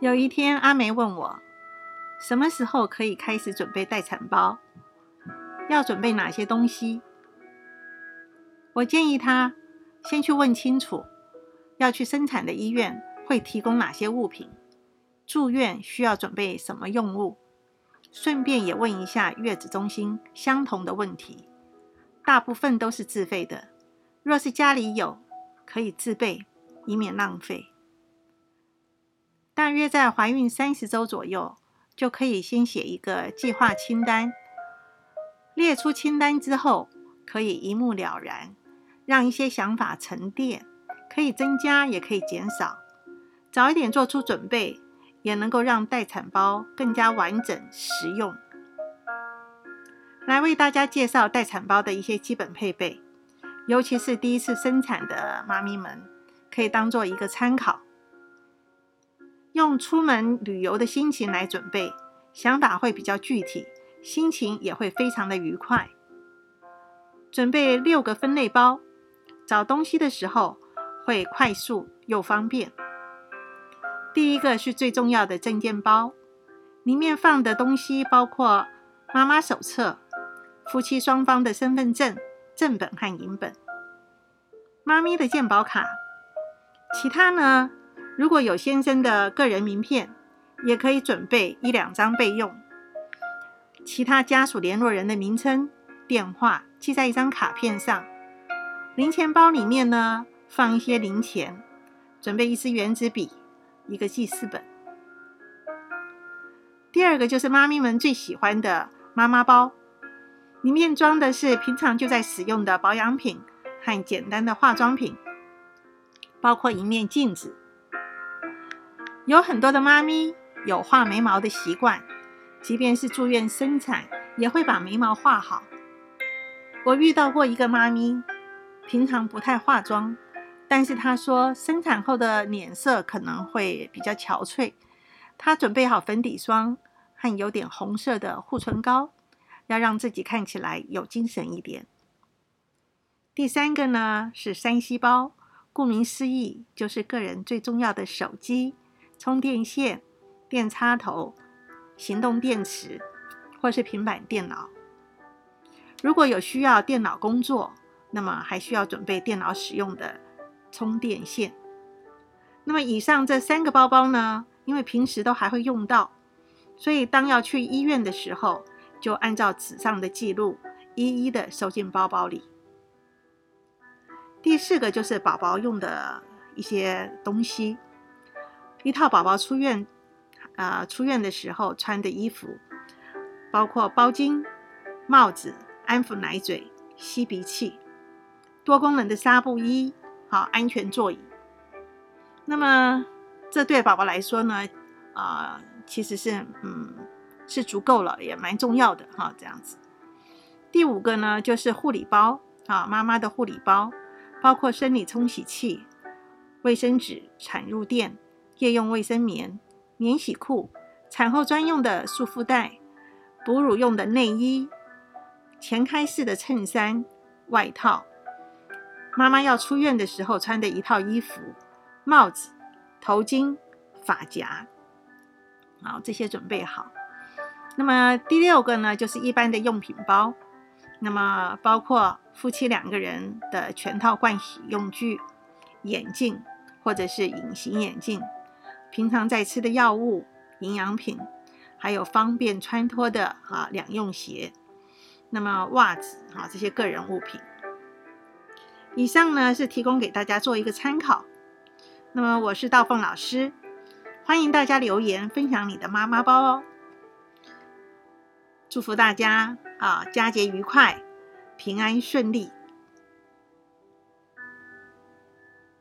有一天，阿梅问我，什么时候可以开始准备待产包？要准备哪些东西？我建议她先去问清楚，要去生产的医院会提供哪些物品，住院需要准备什么用物，顺便也问一下月子中心相同的问题。大部分都是自费的，若是家里有，可以自备，以免浪费。大约在怀孕三十周左右，就可以先写一个计划清单。列出清单之后，可以一目了然，让一些想法沉淀，可以增加，也可以减少。早一点做出准备，也能够让待产包更加完整实用。来为大家介绍待产包的一些基本配备，尤其是第一次生产的妈咪们，可以当做一个参考。用出门旅游的心情来准备，想法会比较具体，心情也会非常的愉快。准备六个分类包，找东西的时候会快速又方便。第一个是最重要的证件包，里面放的东西包括妈妈手册、夫妻双方的身份证正本和影本、妈咪的健保卡，其他呢？如果有先生的个人名片，也可以准备一两张备用。其他家属联络人的名称、电话记在一张卡片上。零钱包里面呢，放一些零钱，准备一支圆珠笔，一个记事本。第二个就是妈咪们最喜欢的妈妈包，里面装的是平常就在使用的保养品和简单的化妆品，包括一面镜子。有很多的妈咪有画眉毛的习惯，即便是住院生产，也会把眉毛画好。我遇到过一个妈咪，平常不太化妆，但是她说生产后的脸色可能会比较憔悴，她准备好粉底霜和有点红色的护唇膏，要让自己看起来有精神一点。第三个呢是三西包，顾名思义，就是个人最重要的手机。充电线、电插头、行动电池，或是平板电脑。如果有需要电脑工作，那么还需要准备电脑使用的充电线。那么以上这三个包包呢，因为平时都还会用到，所以当要去医院的时候，就按照纸上的记录，一一的收进包包里。第四个就是宝宝用的一些东西。一套宝宝出院，呃，出院的时候穿的衣服，包括包巾、帽子、安抚奶嘴、吸鼻器、多功能的纱布衣，好，安全座椅。那么，这对宝宝来说呢，啊，其实是，嗯，是足够了，也蛮重要的哈。这样子。第五个呢，就是护理包，啊，妈妈的护理包，包括生理冲洗器、卫生纸、产褥垫。夜用卫生棉、免洗裤、产后专用的束缚带、哺乳用的内衣、前开式的衬衫、外套，妈妈要出院的时候穿的一套衣服、帽子、头巾、发夹，好，这些准备好。那么第六个呢，就是一般的用品包，那么包括夫妻两个人的全套盥洗用具、眼镜或者是隐形眼镜。平常在吃的药物、营养品，还有方便穿脱的啊两用鞋，那么袜子啊这些个人物品。以上呢是提供给大家做一个参考。那么我是道凤老师，欢迎大家留言分享你的妈妈包哦。祝福大家啊佳节愉快，平安顺利。